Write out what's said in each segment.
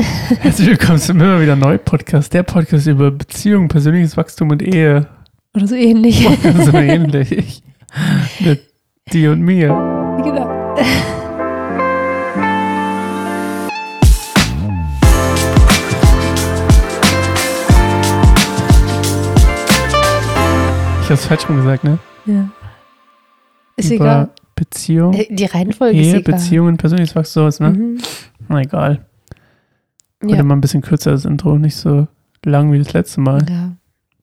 Herzlich willkommen zum immer wieder neu Podcast, der Podcast über Beziehung, persönliches Wachstum und Ehe. Oder so ähnlich. so ähnlich. Mit dir und mir. genau. Ich hab's falsch rum gesagt, ne? Ja. Ist über egal. Beziehung, Äh, Die Reihenfolge ist Ehe, egal. Beziehung und persönliches Wachstum, sowas, ne? Mhm. Na egal. Heute Ja. mal ein bisschen kürzer das Intro, nicht so lang wie das letzte Mal. ja.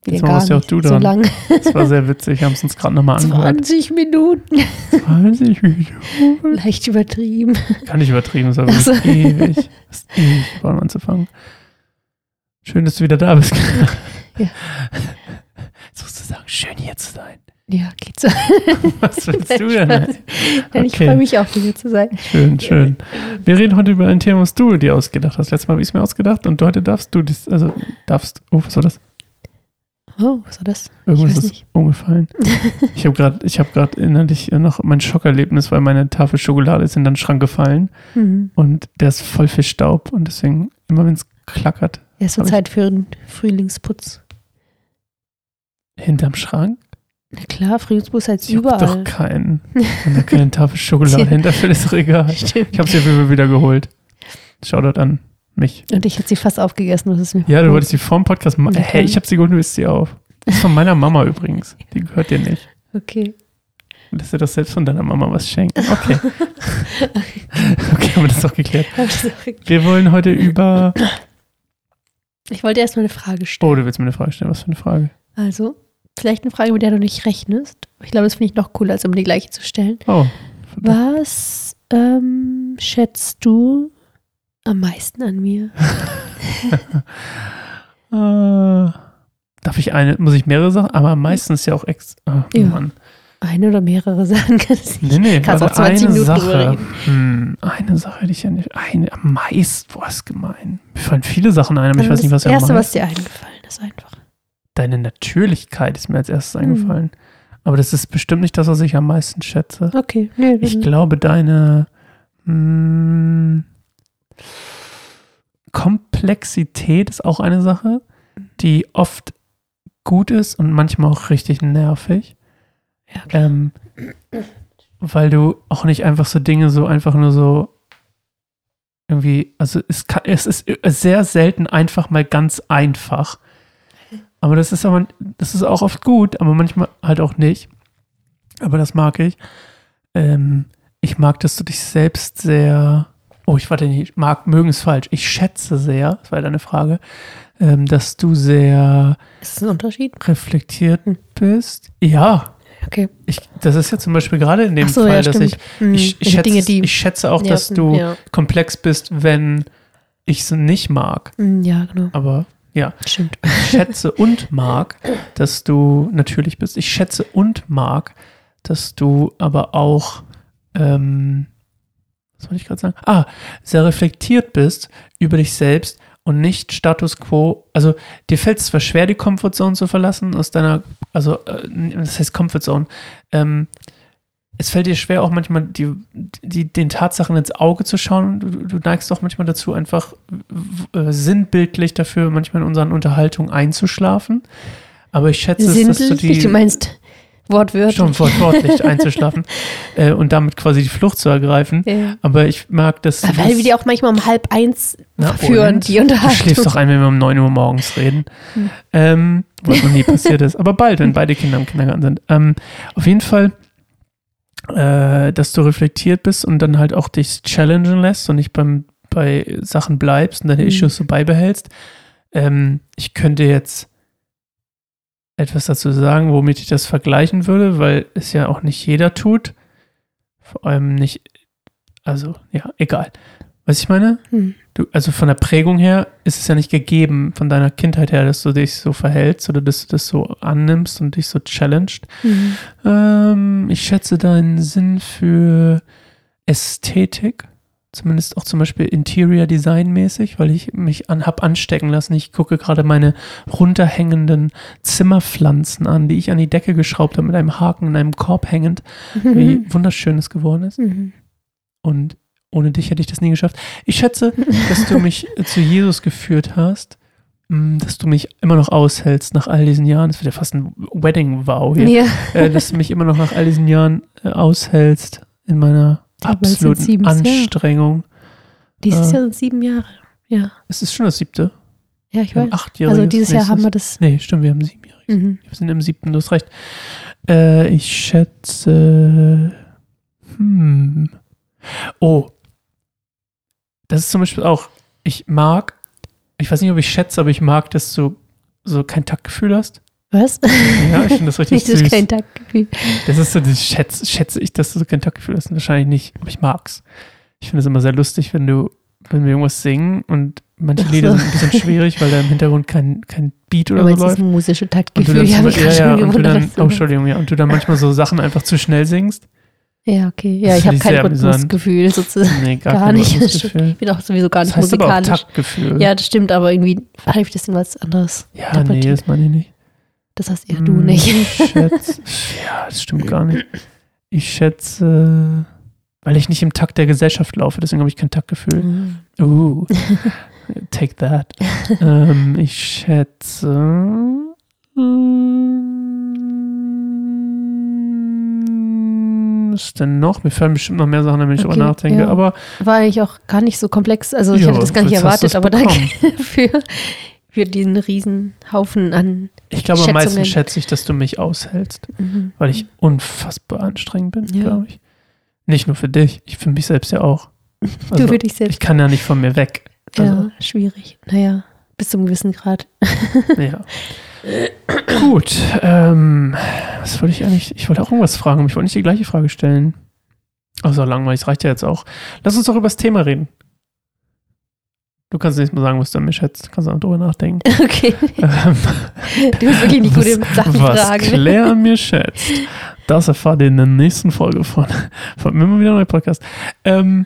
Jetzt warst ja auch du so dran. lang. Das war sehr witzig, haben es uns gerade nochmal angehört. 20 Minuten. 20 Minuten. Leicht übertrieben. Kann nicht übertrieben, das war Ach so. wirklich ewig. Das ist ewig, wollen anzufangen. Schön, dass du wieder da bist. Ja. Jetzt musst du sagen, schön hier zu sein. Ja, geht so. Was willst du denn? Nein, Ich Okay. freue mich auch, hier zu sein. Schön, schön. Wir reden heute über ein Thema, was du dir ausgedacht hast. Letztes Mal habe ich es mir ausgedacht und heute darfst du das, also darfst, oh, was war das? Oh, was war das? Irgendwas ist umgefallen. Ich habe gerade, ich habe gerade innerlich noch mein Schockerlebnis, weil meine Tafel Schokolade ist in den Schrank gefallen Mhm. und der ist voll viel Staub und deswegen, immer wenn es klackert, Ja, es wird Zeit für einen Frühlingsputz. hinterm Schrank, Na klar, Frühlingsputz heißt ich habe doch überall. keinen. Da keine Tafel Schokolade Tja. hinterfällt, ist doch egal. Stimmt. Ich habe sie auf jeden Fall wieder geholt. Shoutout an mich. Und ich hatte sie fast aufgegessen, was ist mir Ja, du wolltest sie vorm Podcast machen. Hey, ich habe sie geholt, du isst sie auf. Das ist von meiner Mama übrigens. Die gehört dir nicht. Okay. Lass dir doch selbst von deiner Mama was schenken. Okay. okay, haben wir das doch geklärt. Wir wollen heute über. Ich wollte erst mal eine Frage stellen. Oh, du willst mir eine Frage stellen. Was für eine Frage? Also, vielleicht eine Frage, mit der du nicht rechnest. Ich glaube, das finde ich noch cooler, als um die gleiche zu stellen. Oh. Was ähm, schätzt du am meisten an mir? Äh, darf ich eine, muss ich mehrere Sachen? Aber meistens ja auch ex. Oh, Ja. Mann. Eine oder mehrere Sachen kann es Nee, nicht. nee, Kannst warte, auch 20 eine Minuten drüber Sache. reden. Hm, eine Sache hätte ich ja nicht. Eine am meisten. Boah, ist gemein. Mir fallen viele Sachen ein, aber ich weiß nicht, was das ja Erste, am was meisten. dir eingefallen ist, einfach. Deine Natürlichkeit ist mir als erstes Hm. eingefallen. Aber das ist bestimmt nicht das, was ich am meisten schätze. Okay. Nee, Ich glaube, deine mh, Komplexität ist auch eine Sache, die oft gut ist und manchmal auch richtig nervig. Ja, klar. Ähm, weil du auch nicht einfach so Dinge so einfach nur so irgendwie, also es, kann, es ist sehr selten einfach mal ganz einfach. Aber das ist aber, das ist auch oft gut, aber manchmal halt auch nicht. Aber das mag ich. Ähm, ich mag, dass du dich selbst sehr, oh, ich warte nicht, mag, mögen ist falsch. Ich schätze sehr, das war ja deine Frage, ähm, dass du sehr Ist das ein Unterschied? reflektiert Hm. bist. Ja, Okay. ich, das ist ja zum Beispiel gerade in dem so, Fall, ja, dass ich, Hm, ich, ich, schätze, Dinge, die ich schätze auch, dass nerven, du Ja. komplex bist, wenn ich es nicht mag. Hm, ja, genau. Aber ja, Stimmt. ich schätze und mag, dass du natürlich bist. Ich schätze und mag, dass du aber auch, ähm, was wollte ich gerade sagen? Ah, sehr reflektiert bist über dich selbst und nicht Status quo. Also dir fällt es zwar schwer, die Comfortzone zu verlassen aus deiner, also äh, das heißt Comfortzone. Ähm, es fällt dir schwer, auch manchmal die, die, den Tatsachen ins Auge zu schauen. Du, du neigst auch manchmal dazu, einfach äh, sinnbildlich dafür manchmal in unseren Unterhaltungen einzuschlafen. Aber ich schätze, es, dass du Sinnbildlich, die du meinst wortwörtlich. schon wortwörtlich einzuschlafen äh, und damit quasi die Flucht zu ergreifen. Ja. Aber ich mag das. Weil wir die auch manchmal um halb eins Na, führen, und? die Du Unterhaltung. schläfst doch ein, wenn wir um 9 Uhr morgens reden. Hm. Ähm, was noch nie passiert ist. Aber bald, wenn beide Kinder im Kindergarten sind. Ähm, auf jeden Fall, äh, dass du reflektiert bist und dann halt auch dich challengen lässt und nicht beim, bei Sachen bleibst und deine Mhm. Issues so beibehältst. Ähm, ich könnte jetzt etwas dazu sagen, womit ich das vergleichen würde, weil es ja auch nicht jeder tut. Vor allem nicht, also ja, egal. Was ich meine? Hm. Du, also von der Prägung her ist es ja nicht gegeben, von deiner Kindheit her, dass du dich so verhältst oder dass du das so annimmst und dich so challenged. Mhm. Ähm, ich schätze deinen Sinn für Ästhetik, zumindest auch zum Beispiel Interior Design mäßig, weil ich mich an, hab anstecken lassen. Ich gucke gerade meine runterhängenden Zimmerpflanzen an, die ich an die Decke geschraubt habe mit einem Haken in einem Korb hängend, wie wunderschön es geworden ist. Mhm. Und ohne dich hätte ich das nie geschafft. Ich schätze, dass du mich zu Jesus geführt hast, mh, dass du mich immer noch aushältst nach all diesen Jahren. Das wird ja fast ein Wedding-Vow hier. Ja. Äh, dass du mich immer noch nach all diesen Jahren äh, aushältst in meiner absoluten sieben. Anstrengung. Dieses Äh. Jahr sind sieben Jahre. Ja. Es ist schon das siebte. Ja, ich weiß. achtjähriges Also dieses Jahr haben wir das. Nee, stimmt, wir haben siebenjähriges. Mhm. Wir sind im siebten, du hast recht. Äh, ich schätze. Hm. Oh. Das ist zum Beispiel auch, ich mag, ich weiß nicht, ob ich schätze, aber ich mag, dass du so kein Taktgefühl hast. Was? Ja, ich finde das richtig Nicht das süß. kein Taktgefühl. Das ist so, das schätze, schätze ich, dass du so kein Taktgefühl hast. Wahrscheinlich nicht, aber ich mag's. Ich finde es immer sehr lustig, wenn du, wenn wir irgendwas singen und manche Ach Lieder so. sind ein bisschen schwierig, weil da im Hintergrund kein, kein Beat oder Aber so läuft. das musische Und du Taktgefühl. dann, Ja, ja, ja, und du dann, oh, Entschuldigung, ja, und du dann manchmal so Sachen einfach zu schnell singst. Ja, okay. Das Ja, ich habe kein. Rhythmusgefühl sozusagen. Nee, gar, Gar nicht. Das. Ich bin auch sowieso gar Das nicht heißt aber auch musikalisch. Taktgefühl. Ja, das stimmt, aber irgendwie ich das in was anderes. ja nee, das meine ich nicht. Das hast eher du Hm, nicht. Ich schätze, ja, das stimmt gar nicht. Ich schätze, weil ich nicht im Takt der Gesellschaft laufe, deswegen habe ich kein Taktgefühl. Mhm. Uh, take that. ähm, ich schätze. ähm, Ist denn noch? Mir fallen bestimmt noch mehr Sachen, wenn ich Okay, drüber nachdenke. ja. Aber War eigentlich auch gar nicht so komplex. Also ich Ja, hatte das gar nicht erwartet, aber danke für, für diesen riesen Haufen an. ich glaube, am meisten schätze ich, dass du mich aushältst, Mhm. weil ich unfassbar anstrengend bin, Ja. glaube ich. Nicht nur für dich, ich für mich selbst ja auch. du Also, für dich selbst. ich kann ja nicht von mir weg. Also, ja, schwierig. Naja, bis zum gewissen Grad. Ja. Gut. Ähm, was wollte ich eigentlich? Ich wollte auch irgendwas fragen, aber ich wollte nicht die gleiche Frage stellen. Außer langweilig, das reicht ja jetzt auch. Lass uns doch über das Thema reden. Du kannst nächstes Mal sagen, was du an mir schätzt. Kannst auch drüber nachdenken. Okay. Ähm, Du bist wirklich nicht gut im Sachen was fragen. Claire an mir schätzt, das erfahrt ihr in der nächsten Folge von, von immer wieder ein neuer Podcast. Ähm,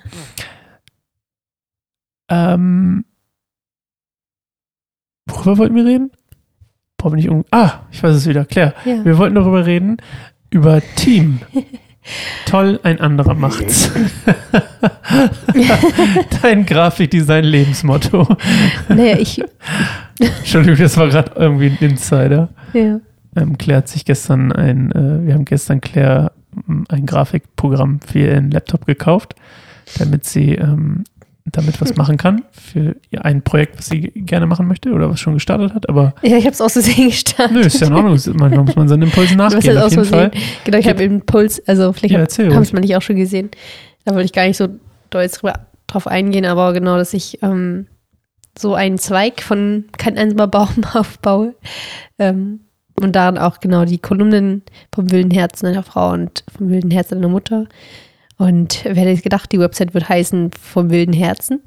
ähm, worüber wollten wir reden? Bin ich um. Ah, ich weiß es wieder. Claire, Ja. wir wollten darüber reden, über Team. Toll, ein anderer macht's. Dein Grafikdesign-Lebensmotto. Naja, ich. Entschuldigung, das war gerade irgendwie ein Insider. Ja. Ähm, Claire hat sich gestern ein, äh, wir haben gestern Claire ähm, ein Grafikprogramm für ihren Laptop gekauft, damit sie ähm, damit was machen kann für ihr ein Projekt, was sie gerne machen möchte oder was schon gestartet hat. Aber ja, ich habe es aus Versehen gestartet. nö, ist ja in Ordnung. Manchmal muss man seinen Impulsen Du hast nachgehen, auf jeden. Fall. Genau, ich habe Impuls, also vielleicht Ja, haben es man nicht auch schon gesehen. Da wollte ich gar nicht so doll jetzt drüber, drauf eingehen, aber genau, dass ich ähm, so einen Zweig von kein einsamer Baum aufbaue. Ähm, und darin auch genau die Kolumnen vom wilden Herzen einer Frau und vom wilden Herzen einer Mutter. Und wer hätte gedacht, die Website wird heißen vom wilden Herzen.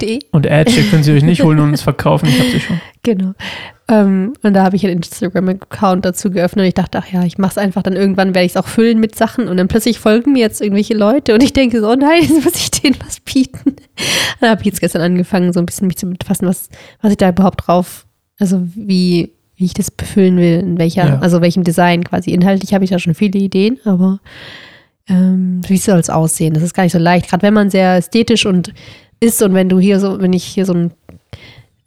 .de. Und Adche können sie euch nicht holen und uns verkaufen. Ich habe sie schon. Genau. Ähm, und da habe ich einen Instagram-Account dazu geöffnet und ich dachte, ach ja, ich mache es einfach, dann irgendwann werde ich es auch füllen mit Sachen und dann plötzlich folgen mir jetzt irgendwelche Leute und ich denke so, oh nein, jetzt muss ich denen was bieten. Dann habe ich jetzt gestern angefangen, so ein bisschen mich zu befassen, was, was ich da überhaupt drauf, also wie, wie ich das befüllen will, in welcher, Ja. also welchem Design quasi. Inhaltlich habe ich da schon viele Ideen, aber ähm, wie soll es aussehen? Das ist gar nicht so leicht, gerade wenn man sehr ästhetisch und ist und wenn du hier so, wenn ich hier so einen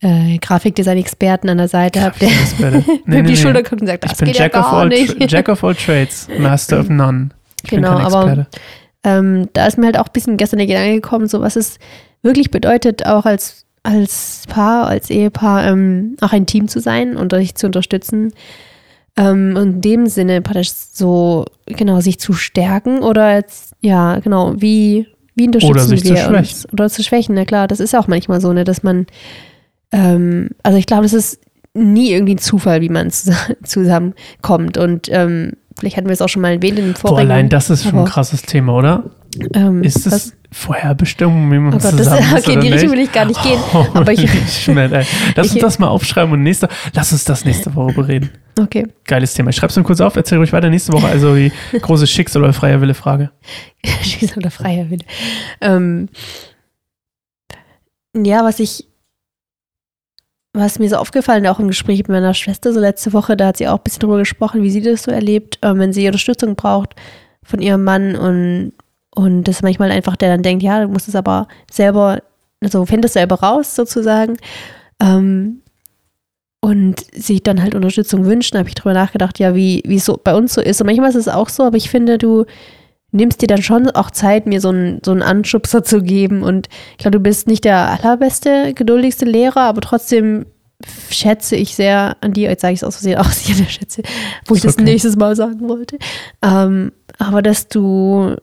äh, Grafikdesign-Experten an der Seite habe, der Nee, mir nee, die nee. Schulter guckt und sagt, Ich das bin geht Jack, ja of gar all nicht. Jack of all Trades, Master of None. Ich Genau, aber- ähm, da ist mir halt auch ein bisschen gestern der Gedanke gekommen, so was es wirklich bedeutet, auch als, als Paar, als Ehepaar, ähm, auch ein Team zu sein und sich zu unterstützen. Ähm, und in dem Sinne praktisch so, genau, sich zu stärken oder jetzt, ja, genau, wie, wie unterstützen Oder sich zu wir schwächen. uns? Oder zu schwächen, na klar, das ist auch manchmal so, ne, dass man, ähm, also ich glaube, das ist nie irgendwie ein Zufall, wie man zus- zusammenkommt. Und ähm, vielleicht hatten wir es auch schon mal erwähnt in den Boah, vorigen. allein das ist schon ein krasses Thema, oder? Ähm, Ist es Vorherbestimmung, wie man Oh Gott, das, ist okay, in die Richtung will ich gar nicht gehen. aber ich, Schnitt, ey. Lass uns das mal aufschreiben und nächste, lass uns das nächste Woche bereden. okay, Geiles Thema. Ich schreibe es mir kurz auf, erzähl ruhig weiter nächste Woche. Also die große Schicksal- oder freier Wille-Frage. Schicksal oder freier Wille. Ähm, ja, was ich, was mir so aufgefallen, auch im Gespräch mit meiner Schwester so letzte Woche, da hat sie auch ein bisschen drüber gesprochen, wie sie das so erlebt, ähm, wenn sie Unterstützung braucht von ihrem Mann und und das ist manchmal einfach, der dann denkt, ja, du musst es aber selber, also find es selber raus sozusagen. Ähm, und sich dann halt Unterstützung wünschen, habe ich drüber nachgedacht, ja, wie es so bei uns so ist. Und manchmal ist es auch so, aber ich finde, du nimmst dir dann schon auch Zeit, mir so einen, so einen Anschubser zu geben. Und ich glaube, du bist nicht der allerbeste, geduldigste Lehrer, aber trotzdem schätze ich sehr an dir, jetzt sage ich es aus Versehen aus, hier schätze, wo ich das okay. nächstes Mal sagen wollte. Ähm, aber dass du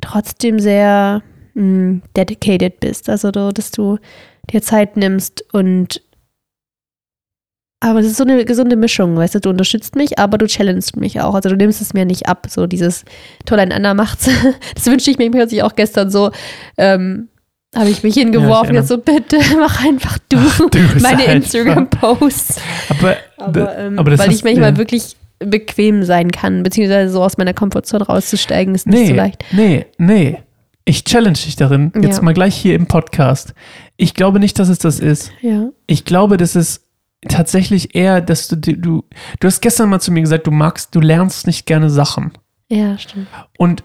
trotzdem sehr mh, hm, dedicated bist, also dass du dir Zeit nimmst und aber es ist so eine gesunde Mischung, weißt du, du unterstützt mich, aber du challengest mich auch. Also du nimmst es mir nicht ab, so dieses toll, ein Anna macht's. Das wünsche ich mir plötzlich auch gestern so. Ähm, habe ich mich hingeworfen, ja, jetzt so, bitte mach einfach du, Ach, du meine Instagram-Posts. Aber, aber, ähm, aber weil ich manchmal ja. wirklich bequem sein kann, beziehungsweise so aus meiner Komfortzone rauszusteigen, ist nicht nee, so leicht. Nee, nee. Ich challenge dich darin, jetzt ja. mal gleich hier im Podcast. Ich glaube nicht, dass es das ist. Ja. Ich glaube, das ist tatsächlich eher, dass du, du, du hast gestern mal zu mir gesagt, du magst, du lernst nicht gerne Sachen. Ja, stimmt. Und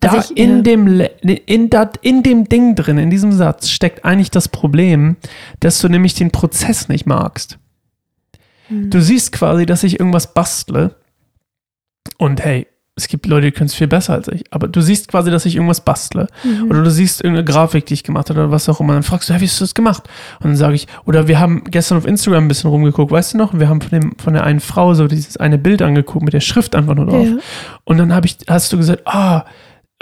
da also ich, in, ja. dem, in, dat, in dem Ding drin, in diesem Satz, steckt eigentlich das Problem, dass du nämlich den Prozess nicht magst. Mhm. Du siehst quasi, dass ich irgendwas bastle und hey, es gibt Leute, die können es viel besser als ich, aber du siehst quasi, dass ich irgendwas bastle. Mhm. Oder du siehst irgendeine Grafik, die ich gemacht habe oder was auch immer. Dann fragst du, hey, wie hast du das gemacht? Und dann sage ich, oder wir haben gestern auf Instagram ein bisschen rumgeguckt, weißt du noch? Wir haben von, dem, von der einen Frau so dieses eine Bild angeguckt mit der Schrift einfach nur drauf. Ja. Und dann ich, hast du gesagt, ah,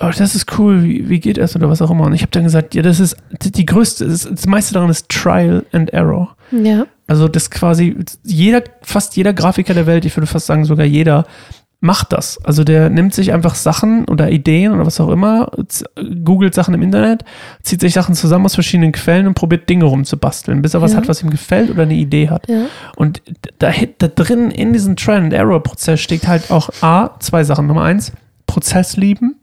oh, das ist cool, wie, wie geht das oder was auch immer. Und ich habe dann gesagt, ja, das ist die größte, das, das meiste daran ist Trial and Error. Ja. Also das quasi jeder, fast jeder Grafiker der Welt, ich würde fast sagen sogar jeder, macht das. Also der nimmt sich einfach Sachen oder Ideen oder was auch immer, googelt Sachen im Internet, zieht sich Sachen zusammen aus verschiedenen Quellen und probiert Dinge rumzubasteln, bis er ja. was hat, was ihm gefällt oder eine Idee hat. Ja. Und da, da drin in diesem Trend-Error-Prozess steckt halt auch A, zwei Sachen. Nummer eins, Prozess lieben.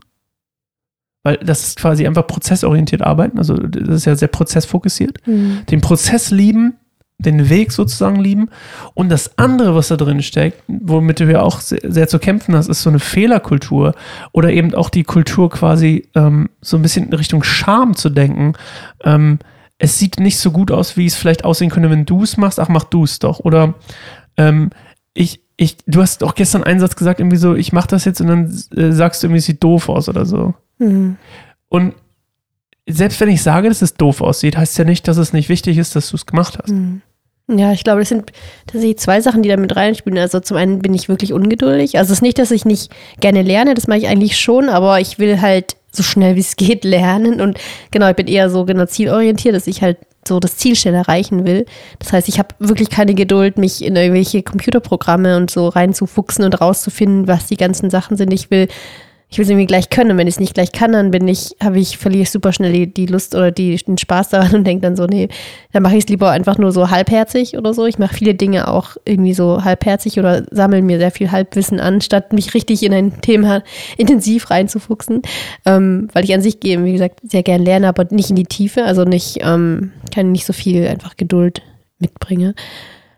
Weil das ist quasi einfach prozessorientiert arbeiten, also das ist ja sehr prozessfokussiert. Mhm. Den Prozess lieben, den Weg sozusagen lieben. Und das andere, was da drin steckt, womit du ja auch sehr, sehr, zu kämpfen hast, ist so eine Fehlerkultur oder eben auch die Kultur quasi ähm, so ein bisschen in Richtung Scham zu denken. Ähm, es sieht nicht so gut aus, wie es vielleicht aussehen könnte, wenn du es machst. Ach, mach du es doch. Oder ähm, ich, ich, du hast auch gestern einen Satz gesagt, irgendwie so, ich mach das jetzt und dann äh, sagst du irgendwie, es sieht doof aus oder so. Mhm. Und selbst wenn ich sage, dass es doof aussieht, heißt ja nicht, dass es nicht wichtig ist, dass du es gemacht hast. Mhm. Ja, ich glaube, das sind tatsächlich zwei Sachen, die da mit reinspielen. Also zum einen bin ich wirklich ungeduldig. Also es ist nicht, dass ich nicht gerne lerne, das mache ich eigentlich schon, aber ich will halt so schnell wie es geht lernen. Und genau, ich bin eher so genau zielorientiert, dass ich halt so das Ziel schnell erreichen will. Das heißt, ich habe wirklich keine Geduld, mich in irgendwelche Computerprogramme und so reinzufuchsen und rauszufinden, was die ganzen Sachen sind. Ich will ich will es irgendwie gleich können. Wenn ich es nicht gleich kann, dann bin ich, habe ich, verliere ich super schnell die, die Lust oder die, den Spaß daran und denke dann so, nee, dann mache ich es lieber einfach nur so halbherzig oder so. Ich mache viele Dinge auch irgendwie so halbherzig oder sammle mir sehr viel Halbwissen an, statt mich richtig in ein Thema intensiv reinzufuchsen. Ähm, weil ich an sich, wie gesagt, sehr gern lerne, aber nicht in die Tiefe, also nicht, ähm, kann nicht so viel einfach Geduld mitbringe.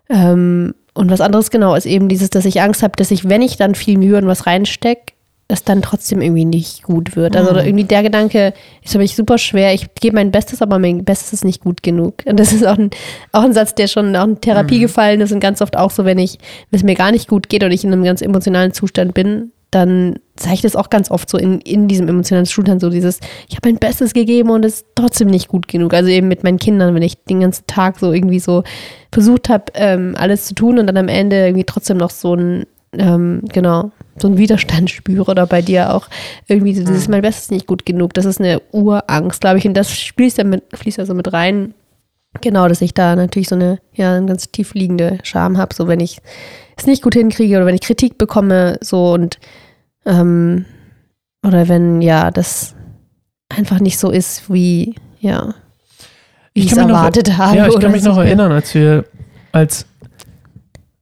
Ähm, und was anderes genau ist eben dieses, dass ich Angst habe, dass ich, wenn ich dann viel Mühe und was reinstecke, es dann trotzdem irgendwie nicht gut wird. Also mhm. irgendwie der Gedanke ist für mich super schwer. Ich gebe mein Bestes, aber mein Bestes ist nicht gut genug. Und das ist auch ein, auch ein Satz, der schon auch in Therapie mhm. gefallen ist und ganz oft auch so, wenn ich, wenn es mir gar nicht gut geht und ich in einem ganz emotionalen Zustand bin, dann zeige ich das auch ganz oft so in, in diesem emotionalen Zustand, so dieses, ich habe mein Bestes gegeben und es ist trotzdem nicht gut genug. Also eben mit meinen Kindern, wenn ich den ganzen Tag so irgendwie so versucht habe, ähm, alles zu tun und dann am Ende irgendwie trotzdem noch so ein ähm, genau, so einen Widerstand spüre oder bei dir auch irgendwie so dieses, mhm. mein Bestes nicht gut genug. Das ist eine Urangst, glaube ich. Und das fließt ja mit, fließt ja so mit rein. Genau, dass ich da natürlich so eine, ja, eine ganz tief liegende Scham habe, so wenn ich es nicht gut hinkriege oder wenn ich Kritik bekomme, so und ähm, oder wenn, ja, das einfach nicht so ist, wie, ja, wie ich es erwartet noch, habe. Ja, ich kann mich noch erinnern, als wir, als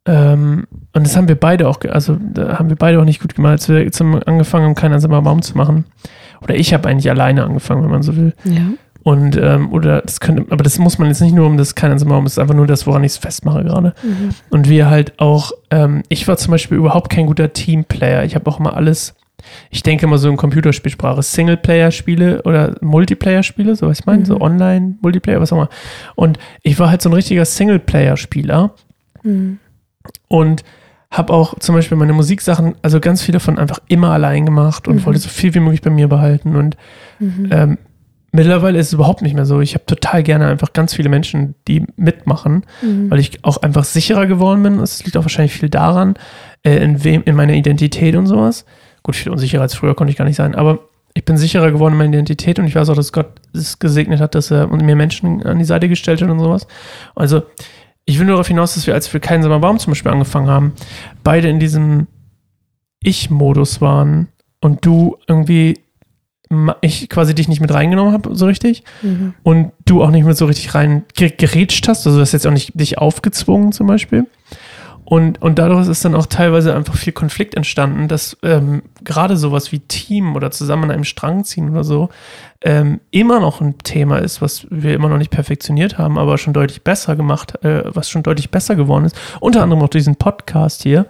ähm, und das haben wir beide auch, also da haben wir beide auch nicht gut gemacht, als wir zum angefangen haben, keinen einsamer Baum zu machen. Oder ich habe eigentlich alleine angefangen, wenn man so will. Ja. Und, ähm, oder das könnte, aber das muss man jetzt nicht nur um das kein einsamer Baum, das ist einfach nur das, woran ich es festmache gerade. Mhm. Und wir halt auch, ähm, ich war zum Beispiel überhaupt kein guter Teamplayer. Ich habe auch immer alles ich denke mal so in Computerspielsprache, Singleplayer-Spiele oder Multiplayer-Spiele, so was ich meine, Mhm. so Online, Multiplayer, was auch immer. Und ich war halt so ein richtiger Singleplayer-Spieler Mhm. Und habe auch zum Beispiel meine Musiksachen, also ganz viele von einfach immer allein gemacht und Mhm. wollte so viel wie möglich bei mir behalten. Und Mhm. ähm, mittlerweile ist es überhaupt nicht mehr so. Ich habe total gerne einfach ganz viele Menschen, die mitmachen, Mhm. weil ich auch einfach sicherer geworden bin. Es liegt auch wahrscheinlich viel daran, äh, in wem, in meiner Identität und sowas. Gut, viel unsicherer als früher konnte ich gar nicht sein, aber ich bin sicherer geworden in meiner Identität und ich weiß auch, dass Gott es gesegnet hat, dass er mir Menschen an die Seite gestellt hat und sowas. Also, ich will nur darauf hinaus, dass wir, als wir keinen Sommerbaum zum Beispiel angefangen haben, beide in diesem Ich-Modus waren und du irgendwie ich quasi dich nicht mit reingenommen habe, so richtig Mhm. und du auch nicht mehr so richtig rein ge- gerätscht hast, also du hast jetzt auch nicht dich aufgezwungen zum Beispiel. Und, und dadurch ist dann auch teilweise einfach viel Konflikt entstanden, dass ähm, gerade sowas wie Team oder zusammen an einem Strang ziehen oder so ähm, immer noch ein Thema ist, was wir immer noch nicht perfektioniert haben, aber schon deutlich besser gemacht, äh, was schon deutlich besser geworden ist. Unter anderem auch diesen Podcast hier,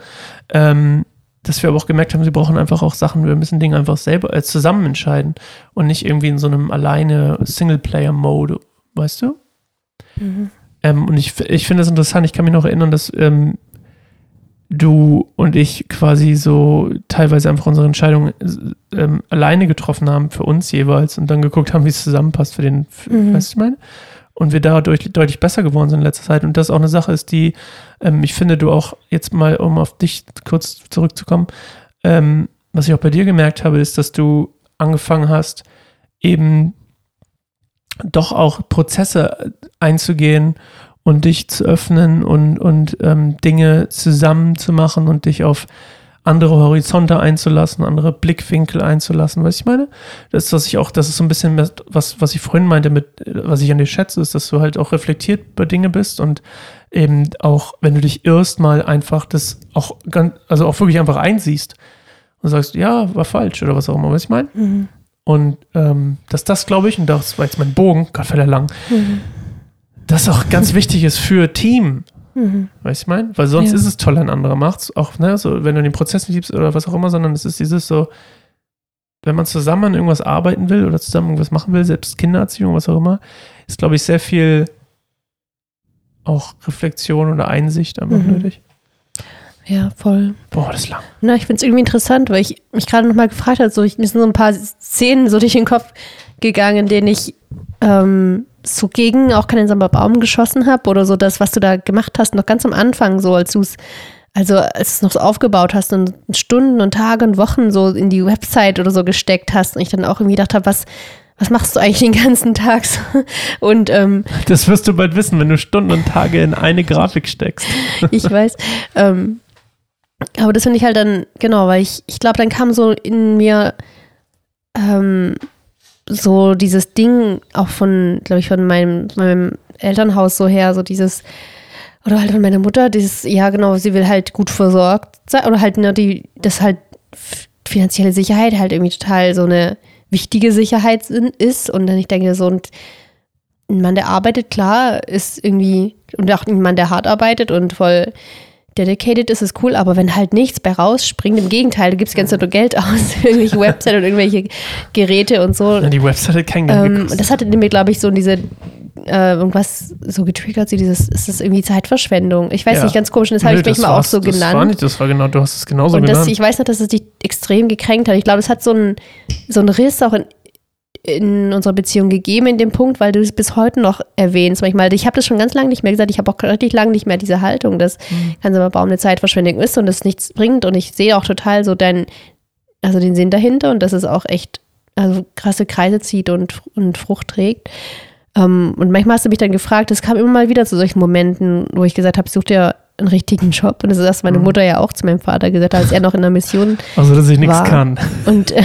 ähm, dass wir aber auch gemerkt haben, sie brauchen einfach auch Sachen, wir müssen Dinge einfach selber äh, zusammen entscheiden und nicht irgendwie in so einem alleine Singleplayer-Mode, weißt du? Mhm. Ähm, und ich, ich finde das interessant. Ich kann mich noch erinnern, dass ähm, du und ich quasi so teilweise einfach unsere Entscheidungen ähm, alleine getroffen haben für uns jeweils und dann geguckt haben, wie es zusammenpasst für den, für, Mhm. weißt du, ich meine? Und wir dadurch deutlich besser geworden sind in letzter Zeit. Und das auch eine Sache ist, die ähm, ich finde, du auch jetzt mal, um auf dich kurz zurückzukommen, ähm, was ich auch bei dir gemerkt habe, ist, dass du angefangen hast, eben doch auch Prozesse einzugehen und dich zu öffnen und, und ähm, Dinge zusammen zu machen und dich auf andere Horizonte einzulassen, andere Blickwinkel einzulassen. Weißt du, ich meine? Das ist, was ich auch, das ist so ein bisschen was, was ich vorhin meinte mit, was ich an dir schätze, ist, dass du halt auch reflektiert bei Dinge bist und eben auch, wenn du dich irrst, mal einfach das auch ganz, also auch wirklich einfach einsiehst und sagst, ja, war falsch oder was auch immer, du, ich meine? Mhm. Und ähm, dass das, glaube ich, und das war jetzt mein Bogen, Gott fällt er lang, Mhm. Das auch ganz wichtig ist für Team. Mhm. Weißt du, ich meine? Weil sonst Ja. ist es toll, wenn ein anderer macht's. Auch, ne, so, wenn du den Prozess nicht liebst oder was auch immer, sondern es ist dieses so, wenn man zusammen an irgendwas arbeiten will oder zusammen irgendwas machen will, selbst Kindererziehung, was auch immer, ist, glaube ich, sehr viel auch Reflexion oder Einsicht einfach Mhm. nötig. Ja, voll. Boah, das ist lang. Na, ich finde es irgendwie interessant, weil ich mich gerade noch mal gefragt habe, so, ich, mir sind so ein paar Szenen so durch den Kopf gegangen, in denen ich ähm, so gegen auch keinen Baum geschossen habe oder so das, was du da gemacht hast, noch ganz am Anfang, so als du es, also als du es noch so aufgebaut hast und Stunden und Tage und Wochen so in die Website oder so gesteckt hast und ich dann auch irgendwie gedacht habe, was, was machst du eigentlich den ganzen Tag? so? Und ähm, Das wirst du bald wissen, wenn du Stunden und Tage in eine Grafik steckst. ich weiß. Ähm, aber das finde ich halt dann, genau, weil ich, ich glaube, dann kam so in mir ähm, so dieses Ding auch von, glaube ich, von meinem, meinem Elternhaus so her, so dieses, oder halt von meiner Mutter, dieses, ja genau, sie will halt gut versorgt sein, oder halt, ne, die, das halt finanzielle Sicherheit halt irgendwie total so eine wichtige Sicherheit ist. Und dann ich denke so, und ein Mann, der arbeitet, klar, ist irgendwie, und auch ein Mann, der hart arbeitet und voll dedicated ist, ist cool, aber wenn halt nichts bei rausspringt, im Gegenteil, du gibst ganz nur Geld aus irgendwelche Websites und irgendwelche Geräte und so. Ja, die Website hat kein Geld Ähm, gekostet. das hatte mir, glaube ich, so diese äh, irgendwas so getriggert, so dieses, ist das irgendwie Zeitverschwendung? Ich weiß Ja. nicht, ganz komisch, und das habe ich manchmal war- auch so das genannt. War nicht, das war genau, du hast es genauso Und das, genannt. ich weiß noch, dass es dich extrem gekränkt hat. Ich glaube, es hat so einen so einen Riss auch in, in unserer Beziehung gegeben in dem Punkt, weil du es bis heute noch erwähnst. Manchmal, ich habe das schon ganz lange nicht mehr gesagt. Ich habe auch richtig lange nicht mehr diese Haltung, dass Mhm. ganz aber Baum eine Zeitverschwendung ist und es nichts bringt. Und ich sehe auch total so deinen, also den Sinn dahinter und dass es auch echt also krasse Kreise zieht und, und Frucht trägt. Ähm, und manchmal hast du mich dann gefragt, es kam immer mal wieder zu solchen Momenten, wo ich gesagt habe, such dir einen richtigen Job. Und das ist das, was meine Mhm. Mutter ja auch zu meinem Vater gesagt hat, als er noch in der Mission also, dass ich nichts war. kann. und, äh,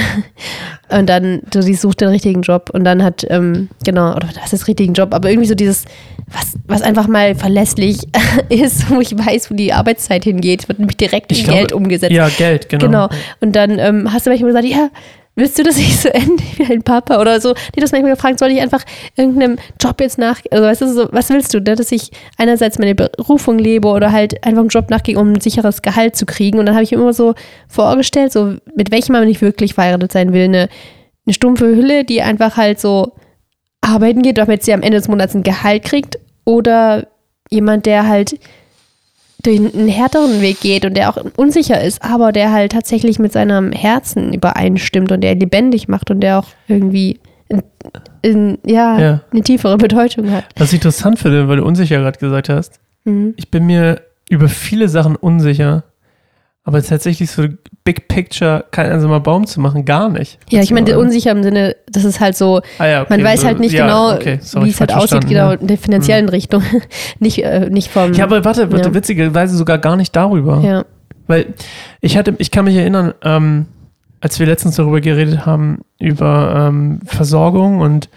und dann, so, die sucht den richtigen Job und dann hat, ähm, genau, oder was ist richtigen Job, aber irgendwie so dieses, was, was einfach mal verlässlich ist, wo ich weiß, wo die Arbeitszeit hingeht, wird nämlich direkt in Ich Geld glaube, umgesetzt. Ja, Geld, genau. Genau. Und dann ähm, hast du manchmal gesagt, ja, willst du, dass ich so ende wie ein Papa oder so? Nee, das manchmal gefragt, soll ich einfach irgendeinem Job jetzt nach, also weißt du, so, was willst du, ne? dass ich einerseits meine Berufung lebe oder halt einfach einen Job nachgehe, um ein sicheres Gehalt zu kriegen. Und dann habe ich mir immer so vorgestellt, so mit welchem man nicht wirklich verheiratet sein will, eine, eine stumpfe Hülle, die einfach halt so arbeiten geht, damit sie am Ende des Monats ein Gehalt kriegt oder jemand, der halt durch einen härteren Weg geht und der auch unsicher ist, aber der halt tatsächlich mit seinem Herzen übereinstimmt und der lebendig macht und der auch irgendwie in, in, ja, Ja. eine tiefere Bedeutung hat. Was ich interessant finde, weil du unsicher gerade gesagt hast, Mhm. ich bin mir über viele Sachen unsicher, aber tatsächlich so Big Picture, kein einsamer Baum zu machen, gar nicht. Ja, ich meine, unsicher im Sinne, das ist halt so, ah, ja, okay, man weiß so, halt nicht ja, genau, okay, sorry, wie es halt aussieht, genau ja. in der finanziellen Richtung. nicht, äh, nicht vom. Ja, aber warte, warte witzigerweise sogar gar nicht darüber. ja. Weil ich hatte, ich kann mich erinnern, ähm, als wir letztens darüber geredet haben, über ähm, Versorgung und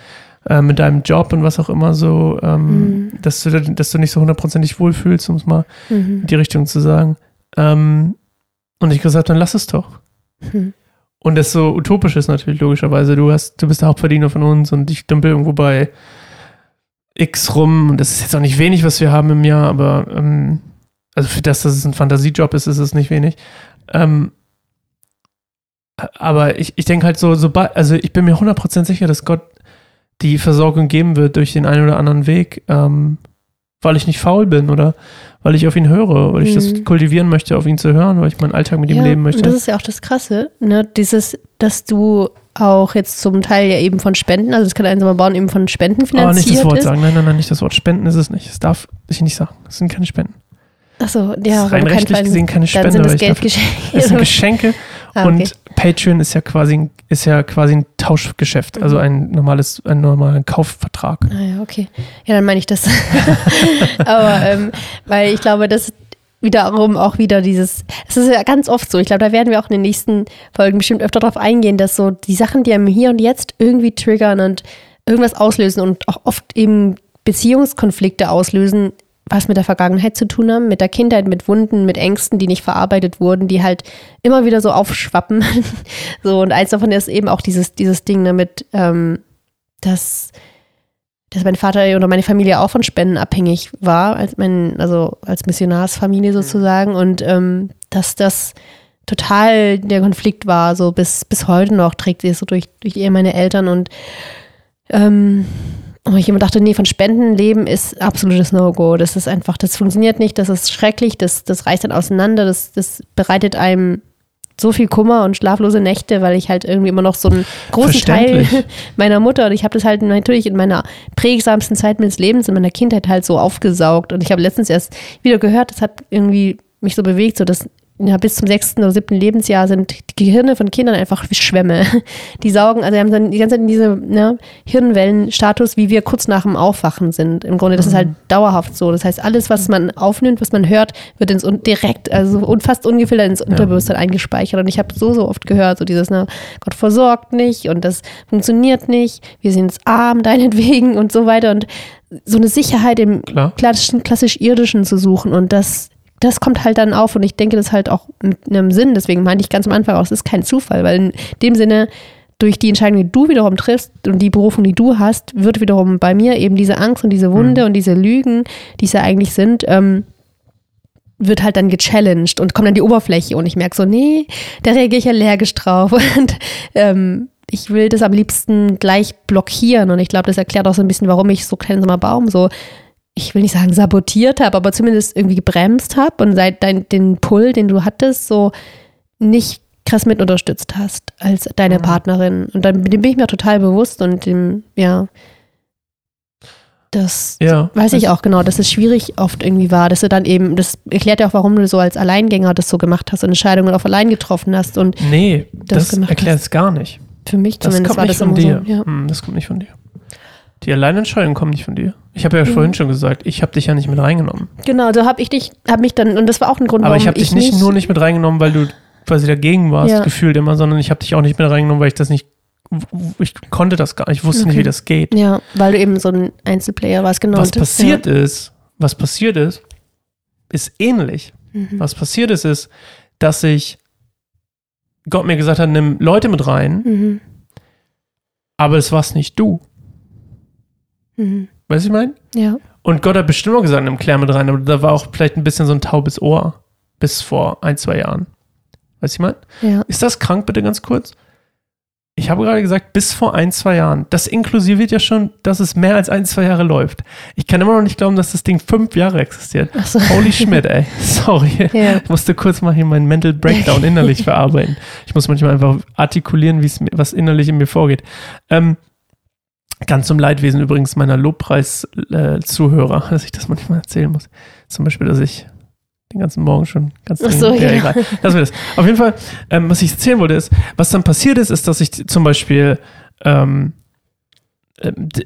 äh, mit deinem Job und was auch immer so, ähm, Mhm. dass, du, da- dass du nicht so hundertprozentig wohlfühlst, um es mal Mhm. in die Richtung zu sagen. Ähm, und ich gesagt, dann lass es doch. Mhm. Und das so utopisch ist natürlich logischerweise. Du hast, du bist der Hauptverdiener von uns und ich dümpel irgendwo bei X rum. Und das ist jetzt auch nicht wenig, was wir haben im Jahr, aber ähm, also für das, dass es ein Fantasiejob ist, ist es nicht wenig. Ähm, aber ich, ich denke halt so, sobald, also ich bin mir 100% sicher, dass Gott die Versorgung geben wird durch den einen oder anderen Weg, ähm, weil ich nicht faul bin oder weil ich auf ihn höre, weil ich das Mhm. kultivieren möchte, auf ihn zu hören, weil ich meinen Alltag mit ihm ja, leben möchte. Und das ist ja auch das Krasse, ne? Dieses, dass du auch jetzt zum Teil ja eben von Spenden, also das kann einsamer Bauen eben von Spenden Aber nicht finanziert das Wort ist. sagen. Nein, nein, nein, nicht das Wort. Spenden ist es nicht. Es darf ich nicht sagen. Es sind keine Spenden. Achso, Es ja, ist rein rechtlich Fall- gesehen keine Dann Spende. sind das ich darf- Geldgeschenke. Es sind Geschenke Ah, okay. und Patreon ist ja quasi ein, ist ja quasi ein Tauschgeschäft, also Mhm. ein normales, ein normaler Kaufvertrag. Ah ja, okay. Ja, dann meine ich das. Aber ähm, weil ich glaube, das wiederum auch wieder dieses, es ist ja ganz oft so, ich glaube, da werden wir auch in den nächsten Folgen bestimmt öfter darauf eingehen, dass so die Sachen, die einem hier und jetzt irgendwie triggern und irgendwas auslösen und auch oft eben Beziehungskonflikte auslösen, was mit der Vergangenheit zu tun haben, mit der Kindheit, mit Wunden, mit Ängsten, die nicht verarbeitet wurden, die halt immer wieder so aufschwappen. so, und eins davon ist eben auch dieses, dieses Ding damit, ähm, dass dass mein Vater oder meine Familie auch von Spenden abhängig war, als mein, also als Missionarsfamilie sozusagen. Und ähm, dass das total der Konflikt war, so bis, bis heute noch trägt sie es so durch, durch die Ehe meiner Eltern. Und ähm, und ich immer dachte, nee, von Spenden leben ist absolutes No-Go. Das ist einfach, das funktioniert nicht, das ist schrecklich, das, das reißt dann auseinander, das, das bereitet einem so viel Kummer und schlaflose Nächte, weil ich halt irgendwie immer noch so einen großen Teil meiner Mutter und ich habe das halt natürlich in meiner prägsamsten Zeit meines Lebens, in meiner Kindheit halt so aufgesaugt und ich habe letztens erst wieder gehört, das hat irgendwie mich so bewegt, so dass ja, bis zum sechsten oder siebten Lebensjahr sind die Gehirne von Kindern einfach wie Schwämme. Die saugen, also die haben dann die ganze Zeit diese ne, Hirnwellenstatus, wie wir kurz nach dem Aufwachen sind. Im Grunde, das ist halt dauerhaft so. Das heißt, alles, was man aufnimmt, was man hört, wird ins Un- direkt, also und fast ungefiltert ins Unterbewusstsein eingespeichert. Und ich habe so, so oft gehört, so dieses, ne, Gott versorgt nicht und das funktioniert nicht, wir sind arm deinetwegen und so weiter. Und so eine Sicherheit im Klar. klassischen, klassisch irdischen zu suchen und das das kommt halt dann auf und ich denke das halt auch mit einem Sinn, deswegen meinte ich ganz am Anfang auch, es ist kein Zufall, weil in dem Sinne, durch die Entscheidung, die du wiederum triffst und die Berufung, die du hast, wird wiederum bei mir eben diese Angst und diese Wunde und diese Lügen, die es ja eigentlich sind, ähm, wird halt dann gechallenged und kommt an die Oberfläche und ich merke so, nee, da reagiere ich allergisch drauf. Und ähm, ich will das am liebsten gleich blockieren und ich glaube, das erklärt auch so ein bisschen, warum ich so keinen Sommerbaum so ich will nicht sagen sabotiert habe, aber zumindest irgendwie gebremst habe und seit dein, den Pull, den du hattest, so nicht krass mit unterstützt hast als deine Mhm. Partnerin. Und dann dem bin ich mir total bewusst und dem, ja, das Ja. weiß ich auch genau, dass es schwierig oft irgendwie war, dass du dann eben, das erklärt ja auch, warum du so als Alleingänger das so gemacht hast und Entscheidungen auf allein getroffen hast und Nee, das das, erklärt es gar nicht. für mich Das zumindest kommt war nicht das von dir. so. Ja. Hm, das kommt nicht von dir. Die Alleinentscheidungen kommen nicht von dir. Ich habe ja Mhm. vorhin schon gesagt, ich habe dich ja nicht mit reingenommen. Genau, so habe ich dich, habe mich dann, und das war auch ein Grund, Aber warum ich habe dich nicht, nur nicht mit reingenommen, weil du quasi dagegen warst, Ja. gefühlt immer, sondern ich habe dich auch nicht mit reingenommen, weil ich das nicht, ich konnte das gar nicht, ich wusste nicht, Okay. wie das geht. Ja, weil du eben so ein Einzelplayer warst, genau. was passiert ist, was passiert ist, ist ähnlich. Ja. Mhm. Was passiert ist, ist, dass ich Gott mir gesagt hat, nimm Leute mit rein, Mhm. aber es warst nicht du. Mhm. Weißt du, ich meine? Ja. Und Gott hat bestimmt auch gesagt, nimm Claire mit rein, aber da war auch vielleicht ein bisschen so ein taubes Ohr bis vor ein, zwei Jahren. Weißt du, ich meine? Ja. Ist das krank, bitte ganz kurz? Ich habe gerade gesagt, bis vor ein, zwei Jahren. Das inklusiviert ja schon, dass es mehr als ein, zwei Jahre läuft. Ich kann immer noch nicht glauben, dass das Ding fünf Jahre existiert. Ach so. Holy Schmidt, ey. Sorry. Ja. Ich musste kurz mal hier meinen Mental Breakdown innerlich verarbeiten. Ich muss manchmal einfach artikulieren, was innerlich in mir vorgeht. Ähm, ganz zum Leidwesen übrigens meiner Lobpreis-Zuhörer, dass ich das manchmal erzählen muss. Zum Beispiel, dass ich den ganzen Morgen schon ganz Ach so, ja. egal. Lassen wir das. Auf jeden Fall, ähm, was ich erzählen wollte, ist, was dann passiert ist, ist, dass ich zum Beispiel ähm,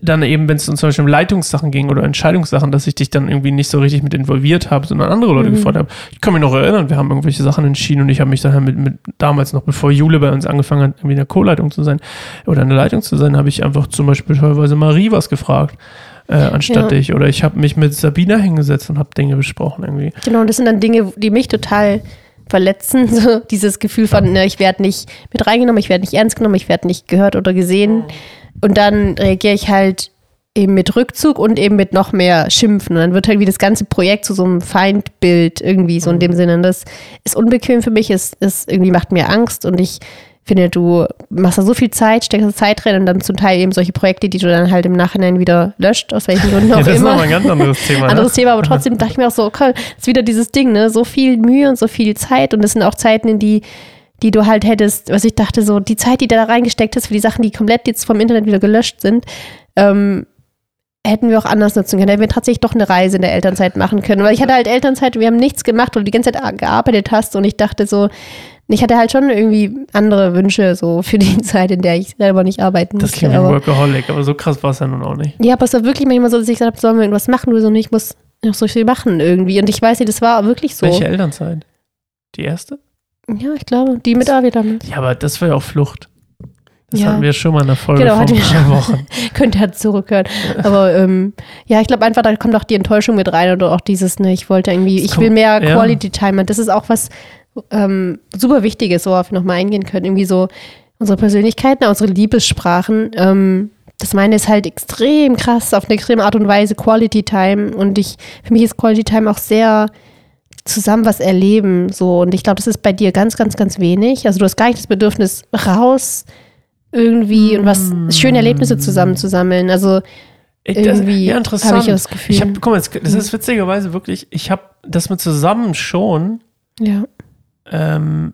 dann eben, wenn es zum Beispiel um Leitungssachen ging oder Entscheidungssachen, dass ich dich dann irgendwie nicht so richtig mit involviert habe, sondern andere Leute Mhm. gefordert habe. Ich kann mich noch erinnern, wir haben irgendwelche Sachen entschieden und ich habe mich dann halt mit, mit damals noch, bevor Jule bei uns angefangen hat, irgendwie in der Co-Leitung zu sein oder in der Leitung zu sein, habe ich einfach zum Beispiel teilweise Marie was gefragt. Äh, anstatt Ja. dich. Oder ich habe mich mit Sabina hingesetzt und habe Dinge besprochen irgendwie. Genau, und das sind dann Dinge, die mich total verletzen. So dieses Gefühl von, ne, ich werde nicht mit reingenommen, ich werde nicht ernst genommen, ich werde nicht gehört oder gesehen. Und dann reagiere ich halt eben mit Rückzug und eben mit noch mehr Schimpfen. Und dann wird halt wie das ganze Projekt zu so einem Feindbild irgendwie so in dem Sinne. Und das ist unbequem für mich, es, es irgendwie macht mir Angst und ich finde, du machst da so viel Zeit, steckst da Zeit rein und dann zum Teil eben solche Projekte, die du dann halt im Nachhinein wieder löscht, aus welchen Gründen auch Ja, das ist immer nochmal ein ganz anderes Thema. anderes ne? Thema, aber trotzdem dachte ich mir auch so, okay, ist wieder dieses Ding, ne? So viel Mühe und so viel Zeit und es sind auch Zeiten, in die, die du halt hättest, was ich dachte, so die Zeit, die du da reingesteckt hast für die Sachen, die komplett jetzt vom Internet wieder gelöscht sind, ähm, hätten wir auch anders nutzen können. Hätten wir tatsächlich doch eine Reise in der Elternzeit machen können. Weil ich hatte halt Elternzeit, wir haben nichts gemacht, du die ganze Zeit gearbeitet hast und ich dachte so, ich hatte halt schon irgendwie andere Wünsche so für die Zeit, in der ich selber nicht arbeiten Das musste. klingt wie ein aber- Workaholic, aber so krass war es ja nun auch nicht. ja, aber es war wirklich manchmal so, dass ich gesagt habe, sollen wir irgendwas machen? Du so, nee, ich muss noch so viel machen irgendwie. Und ich weiß nicht, das war wirklich so. Welche Elternzeit? Die erste? Ja, ich glaube, die mit Avi damals. Ja, aber das war ja auch Flucht. Das Ja. hatten wir schon mal in der Folge Genau, vor ein paar. Wochen. Könnt ihr halt zurückhören. Aber ähm, ja, ich glaube einfach, da kommt auch die Enttäuschung mit rein oder auch dieses, ne, ich wollte irgendwie, ich will mehr ja. Quality Time. Und das ist auch was ähm, super Wichtiges, worauf wir nochmal eingehen können. Irgendwie so unsere Persönlichkeiten, unsere Liebessprachen. Ähm, das meine ist halt extrem krass, auf eine extreme Art und Weise Quality Time. Und ich, für mich ist Quality Time auch sehr zusammen was erleben. So. Und ich glaube, das ist bei dir ganz, ganz, ganz wenig. Also du hast gar nicht das Bedürfnis, raus irgendwie und was schöne Erlebnisse zusammen zu sammeln. Also Ich, das, irgendwie ja, habe ich das Gefühl. Ich habe, guck mal, das, das ist witzigerweise wirklich, ich habe das mit zusammen schon, ja. ähm,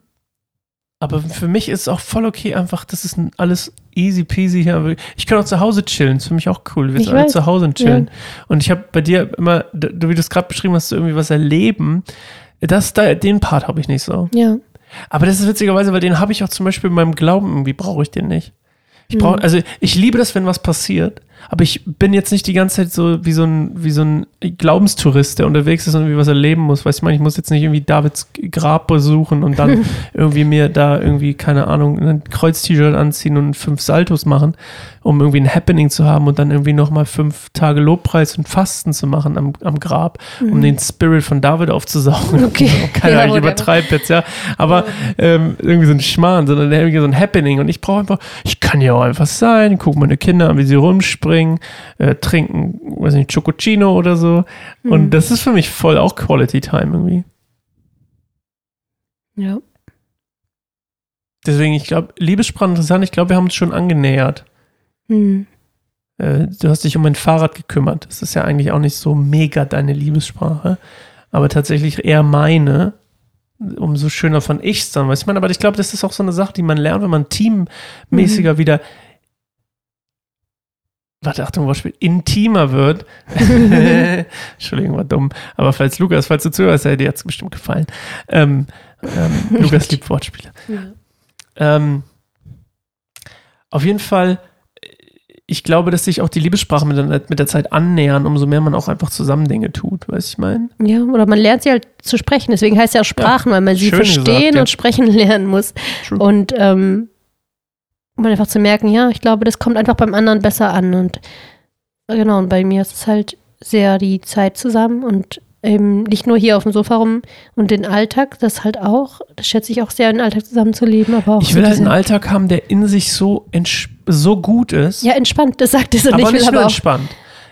aber für mich ist es auch voll okay, einfach, das ist alles easy peasy hier. Ich kann auch zu Hause chillen, ist für mich auch cool. Wir sind alle zu Hause und chillen. Und ich habe bei dir immer, du, wie du es gerade beschrieben hast, so irgendwie was erleben. Das, da, den Part habe ich nicht so. Ja. Aber das ist witzigerweise, weil den habe ich auch zum Beispiel in meinem Glauben, irgendwie brauche ich den nicht. Ich brauche, Mhm. also ich liebe das, wenn was passiert, aber ich bin jetzt nicht die ganze Zeit so wie so ein, wie so ein Glaubenstourist, der unterwegs ist und irgendwie was erleben muss. Weißt du, ich meine, ich muss jetzt nicht irgendwie Davids Grab besuchen und dann irgendwie mir da irgendwie, keine Ahnung, ein Kreuz-T-Shirt anziehen und fünf Saltos machen, um irgendwie ein Happening zu haben und dann irgendwie nochmal fünf Tage Lobpreis und Fasten zu machen am, am Grab, um den Spirit von David aufzusaugen. Mhm. Okay. Keine Ja, Ahnung, ich whatever. übertreibe jetzt, ja. Aber ähm, irgendwie so ein Schmarrn, sondern irgendwie so ein Happening. Und ich brauche einfach, ich kann ja auch einfach sein, gucke meine Kinder an, wie sie rumspringen, äh, trinken, weiß nicht, Chococino oder so. Mhm. Und das ist für mich voll auch Quality Time irgendwie. Ja. Deswegen, ich glaube, Liebessprache interessant, ich glaube, wir haben uns schon angenähert. Hm. Äh, du hast dich um mein Fahrrad gekümmert. Das ist ja eigentlich auch nicht so mega deine Liebessprache, aber tatsächlich eher meine. Umso schöner fand ich es dann. Weißt du, ich meine, aber ich glaube, das ist auch so eine Sache, die man lernt, wenn man teammäßiger wieder. Warte, Achtung, Wortspiel, intimer wird. Entschuldigung, war dumm. Aber falls Lukas, falls du zuhörst, dir hat es bestimmt gefallen. Ähm, ähm, Lukas liebt Wortspiele. Ja. Ähm, auf jeden Fall, ich glaube, dass sich auch die Liebessprachen mit der, mit der Zeit annähern, umso mehr man auch einfach zusammen Dinge tut, weißt du, ich meine? ja, oder man lernt sie halt zu sprechen. Deswegen heißt es ja auch Sprachen, weil man sie schön verstehen gesagt, ja. und sprechen lernen muss. True. Und ähm, um einfach zu merken, ja, ich glaube, das kommt einfach beim anderen besser an. Und genau, und bei mir ist es halt sehr die Zeit zusammen und eben nicht nur hier auf dem Sofa rum und den Alltag, das halt auch, das schätze ich auch sehr, den Alltag zusammenzuleben, aber auch Ich so will halt diese- einen Alltag haben, der in sich so, so gut ist, Ja, entspannt, das sagt es und aber ich will nicht nur aber auch.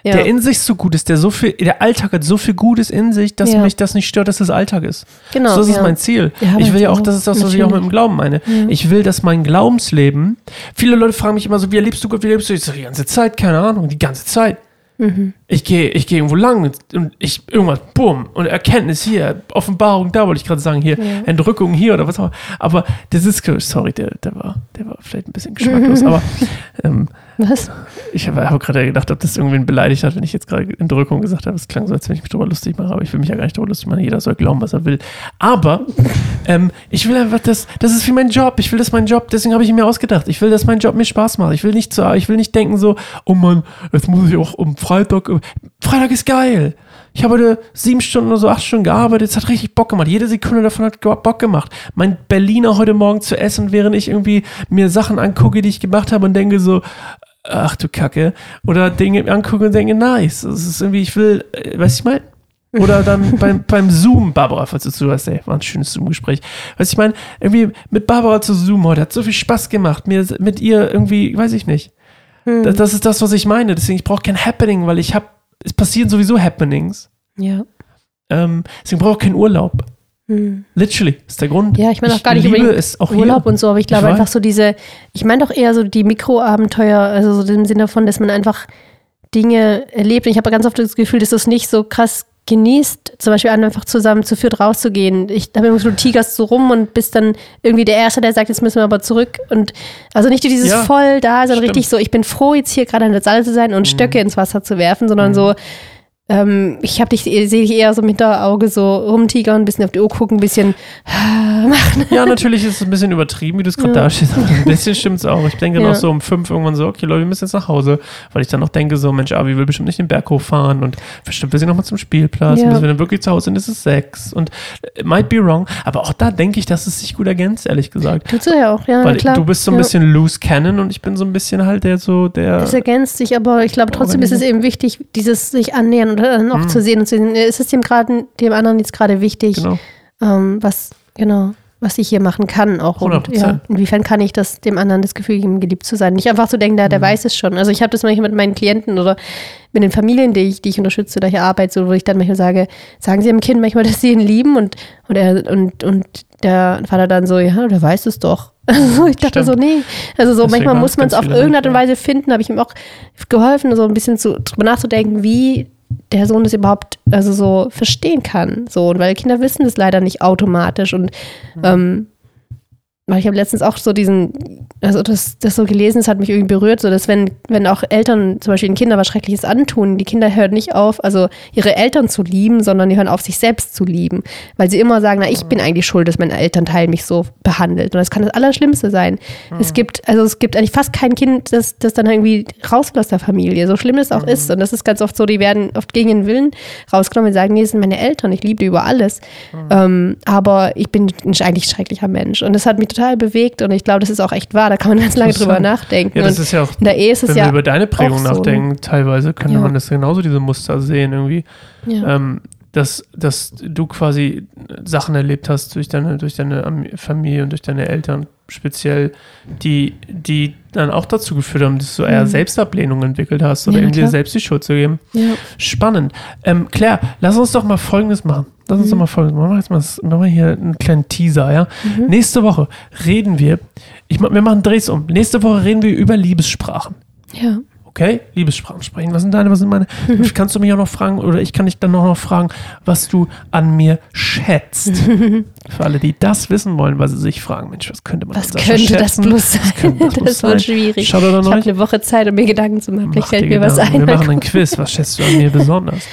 Ja. Der in sich so gut ist, der so viel, der Alltag hat so viel Gutes in sich, dass Ja. mich das nicht stört, dass es Alltag ist. genau, so ist ja. mein Ziel. Ich will ja auch, das ist das, was ich auch mit dem Glauben meine. Ich will, dass mein Glaubensleben, viele Leute fragen mich immer so, wie erlebst du Gott, wie erlebst du? Ich sage, die ganze Zeit, keine Ahnung, die ganze Zeit. Mhm. Ich gehe ich geh irgendwo lang und, und ich irgendwas, bumm, und Erkenntnis hier, Offenbarung da, wollte ich gerade sagen, hier, Ja. Entrückung hier oder was auch immer. Aber das ist, sorry, der, der, war, der war vielleicht ein bisschen geschmacklos, aber ähm, Was? ich habe hab gerade gedacht, ob das irgendwen beleidigt hat, wenn ich jetzt gerade Entrückung gesagt habe. Es klang so, als wenn ich mich darüber lustig mache, aber ich will mich ja gar nicht darüber lustig machen. Jeder soll glauben, was er will. Aber ähm, ich will einfach, das, das ist wie mein Job. Ich will, dass mein Job, deswegen habe ich mir ausgedacht. Ich will, dass mein Job mir Spaß macht. Ich will nicht so, ich will nicht denken so, oh Mann, jetzt muss ich auch um Freitag, Freitag ist geil. Ich habe heute sieben Stunden oder so, acht Stunden gearbeitet. Es hat richtig Bock gemacht. Jede Sekunde davon hat Bock gemacht. Mein Berliner heute Morgen zu essen, während ich irgendwie mir Sachen angucke, die ich gemacht habe und denke so, ach du Kacke. Oder Dinge angucke und denke, nice. Das ist irgendwie, ich will, äh, weißt du, ich meine? Oder dann beim, beim Zoom, Barbara, falls du zuhörst, ey, war ein schönes Zoom-Gespräch. Weißt ich meine, irgendwie mit Barbara zu Zoom heute, hat so viel Spaß gemacht. Mir mit ihr irgendwie, weiß ich nicht. Hm. Das, das ist das, was ich meine. Deswegen, ich brauche kein Happening, weil ich habe, es passieren sowieso Happenings. Ja. Ähm, deswegen brauche ich keinen Urlaub. Hm. Literally, ist der Grund. Ja, ich meine auch gar nicht auch Urlaub hier. und so, aber ich glaube Ich einfach so diese, ich meine doch eher so die Mikroabenteuer, also so im Sinne von, dass man einfach Dinge erlebt. Und ich habe ganz oft das Gefühl, dass du es nicht so krass genießt, zum Beispiel einfach zusammen zu viert rauszugehen. Ich habe immer so, du tigerst so rum und bist dann irgendwie der Erste, der sagt, jetzt müssen wir aber zurück. Und also nicht dieses Ja, voll da, sondern stimmt. richtig so, ich bin froh, jetzt hier gerade an der Saale zu sein und Stöcke ins Wasser zu werfen, sondern so, ähm, ich habe dich, sehe dich eher so mit der Auge so rumtigern, ein bisschen auf die Uhr gucken, ein bisschen machen. Ja, natürlich ist es ein bisschen übertrieben, wie du es gerade darstellst, aber ein bisschen stimmt es auch. Ich denke dann Ja. auch so um fünf irgendwann so, okay, Leute, wir müssen jetzt nach Hause, weil ich dann noch denke, so, Mensch, Avi will bestimmt nicht den Berg hochfahren und bestimmt will sie nochmal zum Spielplatz. Ja. Und bis wir dann wirklich zu Hause sind, ist es sechs. Und it might be wrong, aber auch da denke ich, dass es sich gut ergänzt, ehrlich gesagt. Tut's ja auch, ja, Weil klar. du bist so ein ja. bisschen loose cannon und ich bin so ein bisschen halt der so, der. Es ergänzt sich, aber ich glaube trotzdem ist es eben wichtig, dieses sich annähern und dann auch zu sehen und zu sehen, ist es dem gerade dem anderen jetzt gerade wichtig, Mhm. Genau. ähm, was genau, was ich hier machen kann auch und 100%. ja, inwiefern kann ich das dem anderen das Gefühl geben, geliebt zu sein. Nicht einfach zu denken, der, Mhm. der weiß es schon. Also ich habe das manchmal mit meinen Klienten oder mit den Familien, die ich, die ich unterstütze oder hier arbeite, so, wo ich dann manchmal sage, sagen sie dem Kind manchmal, dass sie ihn lieben und, und er und, und der Vater dann so, ja, der weiß es doch. Also ich dachte Stimmt. so, nee. Also so Deswegen manchmal muss man es auf irgendeine Art und. Weise finden, habe ich ihm auch geholfen, so ein bisschen zu, drüber nachzudenken, wie der Sohn das überhaupt also so verstehen kann. So, und weil Kinder wissen das leider nicht automatisch. Und ähm, ich habe letztens auch so diesen, also das, das so gelesen, das hat mich irgendwie berührt, so dass wenn, wenn auch Eltern zum Beispiel den Kindern was Schreckliches antun, die Kinder hören nicht auf, also ihre Eltern zu lieben, sondern die hören auf, sich selbst zu lieben. Weil sie immer sagen, na, ich bin eigentlich schuld, dass mein Elternteil mich so behandelt. Und das kann das Allerschlimmste sein. Es gibt, also es gibt eigentlich fast kein Kind, das, das dann irgendwie rausgeht aus der Familie, so schlimm es auch ist. Und das ist ganz oft so, die werden oft gegen den Willen rausgenommen und sagen, nee, das sind meine Eltern, ich liebe die über alles. Ähm, aber ich bin ein eigentlich schrecklicher Mensch. Und das hat mich total bewegt und ich glaube, das ist auch echt wahr. Da kann man ganz lange drüber nachdenken. Ja, das ist ja auch, in der Ehe ist es wenn ja wir über deine Prägung so, ne? nachdenken, teilweise könnte Ja. man das genauso diese Muster sehen irgendwie. ja. ähm, dass, dass du quasi Sachen erlebt hast durch deine, durch deine Am- Familie und durch deine Eltern speziell, die, die dann auch dazu geführt haben, dass du eher Mhm. Selbstablehnung entwickelt hast oder Ja, eben dir selbst die Schuld zu geben. ja. Spannend. Ähm, Claire, lass uns doch mal Folgendes machen. Lass uns Mhm. doch mal Folgendes machen. Machen wir jetzt mal, das- machen wir hier einen kleinen Teaser, ja? Mhm. Nächste Woche reden wir, ich, wir machen Drehs um. Nächste Woche reden wir über Liebessprachen. ja. Okay, Liebessprachen sprechen. Was sind deine, was sind meine? Kannst du mich auch noch fragen oder ich kann dich dann auch noch fragen, was du an mir schätzt? Für alle, die das wissen wollen, weil sie sich fragen, Mensch, was könnte man Was Sascha könnte das bloß sein? könnte das Das, bloß wird sein? schwierig. Schaut an Ich habe eine Woche Zeit, um mir Gedanken zu machen. Vielleicht Mach fällt mir was Gedanken. ein. Wir machen einen Quiz. Was schätzt du an mir besonders?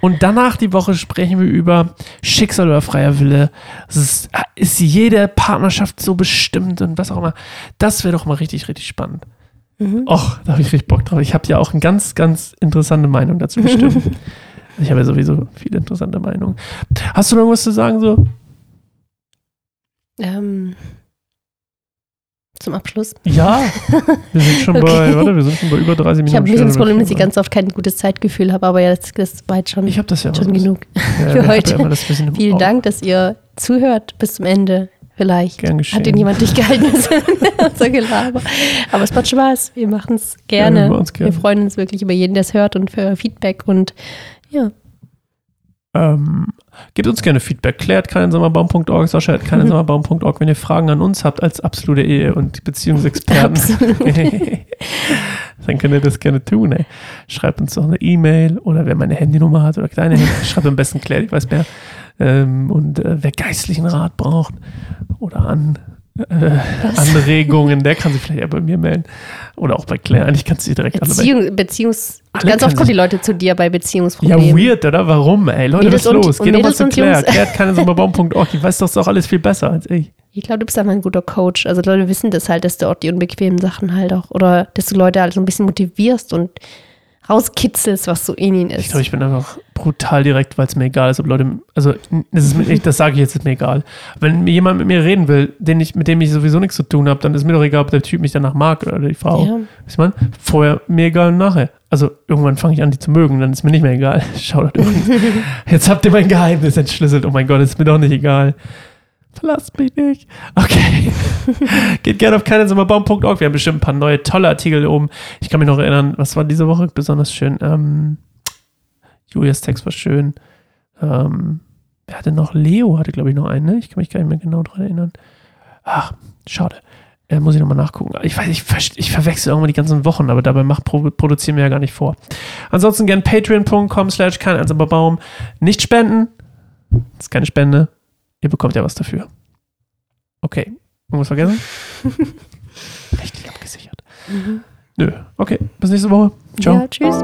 Und danach die Woche sprechen wir über Schicksal oder freier Wille. Ist, ist jede Partnerschaft so bestimmt und was auch immer. Das wäre doch mal richtig, richtig spannend. Mhm. Och, da habe ich richtig Bock drauf. Ich habe ja auch eine ganz, ganz interessante Meinung dazu bestimmt. ich habe ja sowieso viele interessante Meinungen. Hast du noch was zu sagen so? Ähm, zum Abschluss. Ja, wir sind schon Okay. bei, warte, wir sind schon bei über 30 Minuten. Ich habe ein bisschen das Problem, dass ich ganz oft kein gutes Zeitgefühl habe, aber jetzt das war jetzt schon, Ich habe das ja schon genug Ja, für heute. ja Vielen Auge. Dank, dass ihr zuhört bis zum Ende. Vielleicht hat den jemand durchgehalten, unser Gelaber. Aber es macht Spaß. Wir machen es Ja, gerne. wir machen's gerne. Wir freuen uns wirklich über jeden, der es hört und für Feedback. Und ja, Ähm, gebt uns gerne Feedback. Klärt keinsommerbaum.org, Sascha at keinsommerbaum.org, wenn ihr Fragen an uns habt als absolute Ehe- und Beziehungsexperten. Dann könnt ihr das gerne tun. Ey. Schreibt uns doch eine E-Mail oder wer meine Handynummer hat oder kleine Handy, schreibt am besten Claire, ich weiß mehr. Ähm, und äh, wer geistlichen Rat braucht oder an, äh, Anregungen, der kann sich vielleicht eher bei mir melden. Oder auch bei Claire. Eigentlich kannst du sie direkt alle bei Beziehung, Beziehungs. Alle ganz oft kommen die Leute zu dir bei Ja, Beziehungsproblemen. weird, oder? Warum, ey? Leute, Mädels was ist los? Geh doch mal zu Claire. Claire hat keine Sommerbaum.org. Die weiß doch auch alles viel besser als ich. Ich glaube, du bist einfach ein guter Coach. Also Leute wissen das halt, dass du auch die unbequemen Sachen halt auch, oder dass du Leute halt so ein bisschen motivierst und rauskitzelst, was so in ihnen Ich ist. glaube, ich bin einfach brutal direkt, weil es mir egal ist, ob Leute, also das, ist mir, ich, das sage ich jetzt, ist mir egal. Wenn jemand mit mir reden will, den ich, mit dem ich sowieso nichts zu tun habe, dann ist mir doch egal, ob der Typ mich danach mag oder die Frau. Ja. Du, man? Vorher mir egal und nachher. Also irgendwann fange ich an, die zu mögen, dann ist mir nicht mehr egal. Schaut übrigens. Jetzt habt ihr mein Geheimnis entschlüsselt. Oh mein Gott, ist mir doch nicht egal. Verlasst mich nicht. Okay. Geht gerne auf keinesommerbaum.org. Wir haben bestimmt ein paar neue tolle Artikel oben. Ich kann mich noch erinnern, was war diese Woche besonders schön? Ähm, Julias Text war schön. Ähm, wer hatte noch? Leo hatte, glaube ich, noch einen. Ne? Ich kann mich gar nicht mehr genau daran erinnern. Ach, schade. Äh, muss ich nochmal nachgucken. Ich weiß, ich, ich verwechsel irgendwann die ganzen Wochen, aber dabei macht, pro, produzieren wir ja gar nicht vor. Ansonsten gern patreon.com slash kein. Nicht spenden. Das ist keine Spende. Ihr bekommt ja was dafür. Okay. Irgendwas vergessen? Richtig abgesichert. Mhm. Nö. Okay. Bis nächste Woche. Ciao. Ja, tschüss.